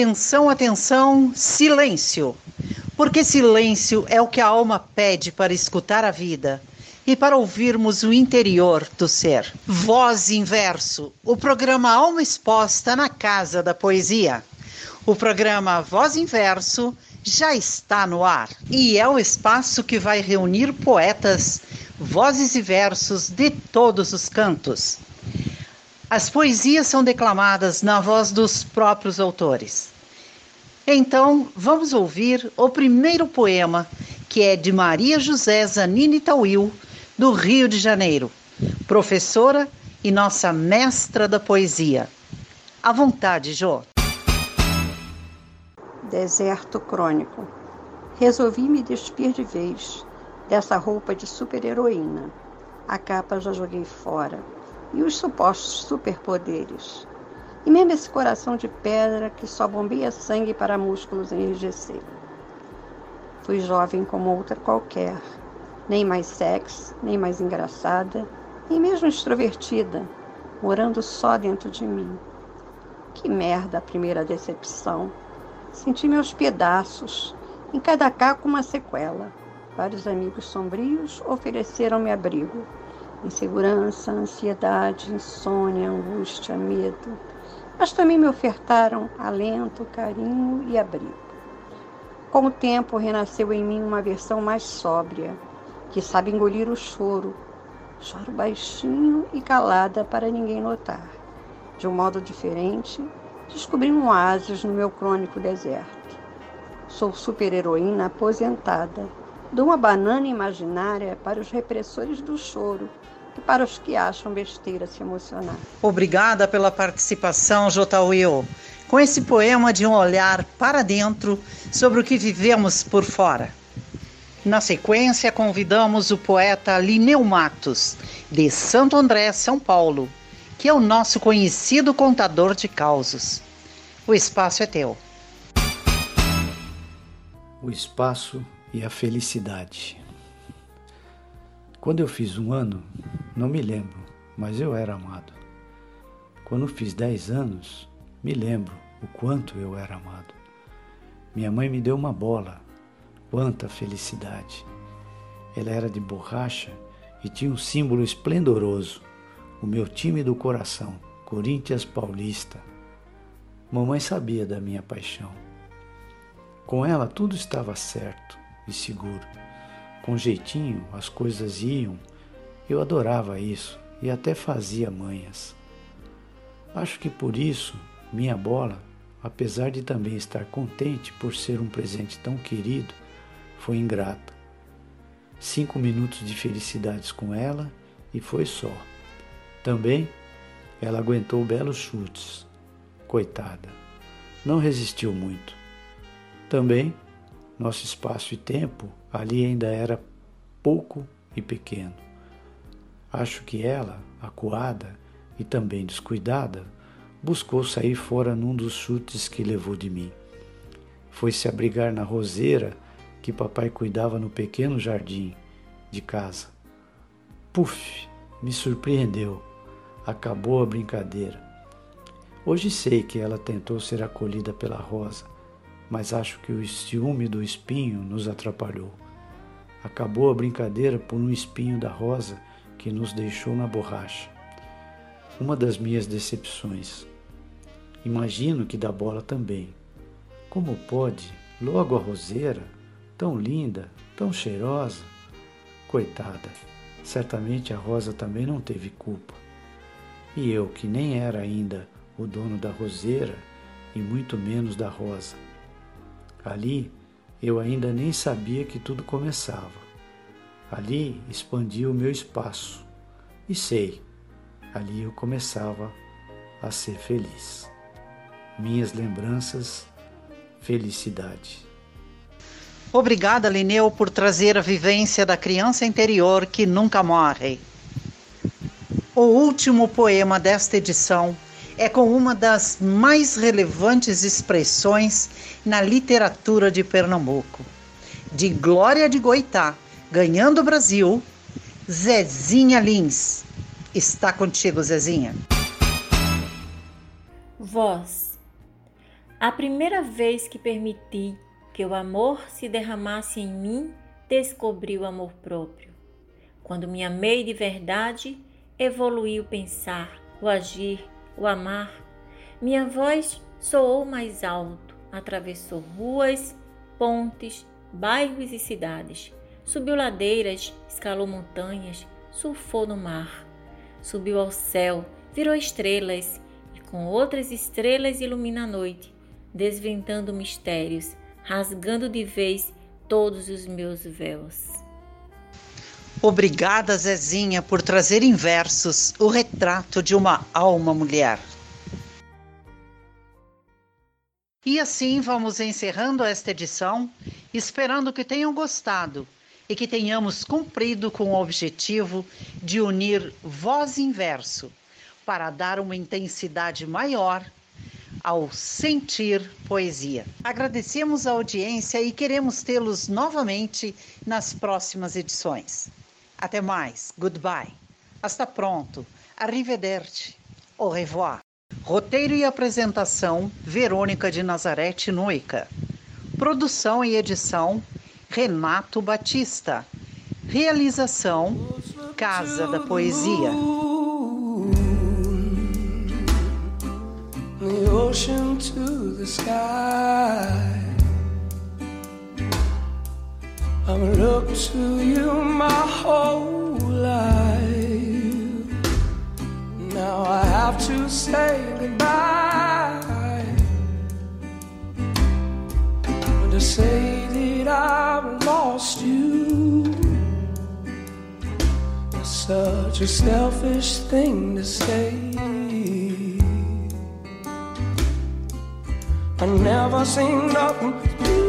Atenção, atenção, silêncio. Porque silêncio é o que a alma pede para escutar a vida e para ouvirmos o interior do ser. Voz Inverso, o programa Alma Exposta na Casa da Poesia. O programa Voz Inverso já está no ar e é o espaço que vai reunir poetas, vozes e versos de todos os cantos. As poesias são declamadas na voz dos próprios autores. Então, vamos ouvir o primeiro poema, que é de Maria José Zanini Tauil, do Rio de Janeiro, professora e nossa mestra da poesia. À vontade, Jô. Deserto crônico. Resolvi me despir de vez dessa roupa de super-heroína. A capa já joguei fora e os supostos superpoderes. E mesmo esse coração de pedra que só bombeia sangue para músculos enrijecer. Fui jovem como outra qualquer, nem mais sexy, nem mais engraçada, nem mesmo extrovertida, morando só dentro de mim. Que merda a primeira decepção. Senti meus pedaços, em cada caco uma sequela. Vários amigos sombrios ofereceram-me abrigo insegurança, ansiedade, insônia, angústia, medo, mas também me ofertaram alento, carinho e abrigo. Com o tempo, renasceu em mim uma versão mais sóbria, que sabe engolir o choro. Choro baixinho e calada para ninguém notar. De um modo diferente, descobri um oásis no meu crônico deserto. Sou super-heroína aposentada. Dou uma banana imaginária para os repressores do choro e para os que acham besteira se emocionar. Obrigada pela participação, J. Will. Com esse poema de um olhar para dentro sobre o que vivemos por fora. Na sequência, convidamos o poeta Lineu Matos, de Santo André, São Paulo, que é o nosso conhecido contador de causos. O espaço é teu. O espaço e a felicidade. Quando eu fiz um ano, não me lembro, mas eu era amado. Quando fiz dez anos, me lembro o quanto eu era amado. Minha mãe me deu uma bola. Quanta felicidade! Ela era de borracha e tinha um símbolo esplendoroso, o meu time do coração, Corinthians Paulista. Mamãe sabia da minha paixão. Com ela tudo estava certo e seguro. Com jeitinho as coisas iam. Eu adorava isso e até fazia manhas. Acho que por isso minha bola, apesar de também estar contente por ser um presente tão querido, foi ingrata. Cinco minutos de felicidades com ela e foi só. Também ela aguentou belos chutes. Coitada, não resistiu muito. Também nosso espaço e tempo ali ainda era pouco e pequeno. Acho que ela, acuada e também descuidada, buscou sair fora num dos chutes que levou de mim. Foi se abrigar na roseira que papai cuidava no pequeno jardim de casa. Puf! Me surpreendeu. Acabou a brincadeira. Hoje sei que ela tentou ser acolhida pela rosa mas acho que o ciúme do espinho nos atrapalhou. Acabou a brincadeira por um espinho da rosa que nos deixou na borracha. Uma das minhas decepções. Imagino que da bola também. Como pode, logo a roseira, tão linda, tão cheirosa? Coitada, certamente a rosa também não teve culpa. E eu, que nem era ainda o dono da roseira e muito menos da rosa. Ali eu ainda nem sabia que tudo começava. Ali expandia o meu espaço. E sei, ali eu começava a ser feliz. Minhas lembranças, felicidade. Obrigada, Lineu, por trazer a vivência da criança interior que nunca morre. O último poema desta edição é com uma das mais relevantes expressões na literatura de Pernambuco. De Glória de Goitá, ganhando o Brasil, Zezinha Lins. Está contigo, Zezinha. Voz. A primeira vez que permiti que o amor se derramasse em mim, descobri o amor próprio. Quando me amei de verdade, evoluí o pensar, o agir, o amar. Minha voz soou mais alto, atravessou ruas, pontes, bairros e cidades, subiu ladeiras, escalou montanhas, surfou no mar, subiu ao céu, virou estrelas e com outras estrelas ilumina a noite, desventando mistérios, rasgando de vez todos os meus véus. Obrigada, Zezinha, por trazer em versos o retrato de uma alma mulher. E assim vamos encerrando esta edição, esperando que tenham gostado e que tenhamos cumprido com o objetivo de unir voz e verso para dar uma intensidade maior ao sentir poesia. Agradecemos a audiência e queremos tê-los novamente nas próximas edições. Até mais. Goodbye. Hasta pronto. Arrivederci. Au revoir. Roteiro e apresentação: Verônica de Nazarete Noica. Produção e edição: Renato Batista. Realização: Casa da Poesia. The ocean to the sky. I've looked to you my whole life. Now I have to say goodbye. To say that I've lost you. It's such a selfish thing to say. I never seen nothing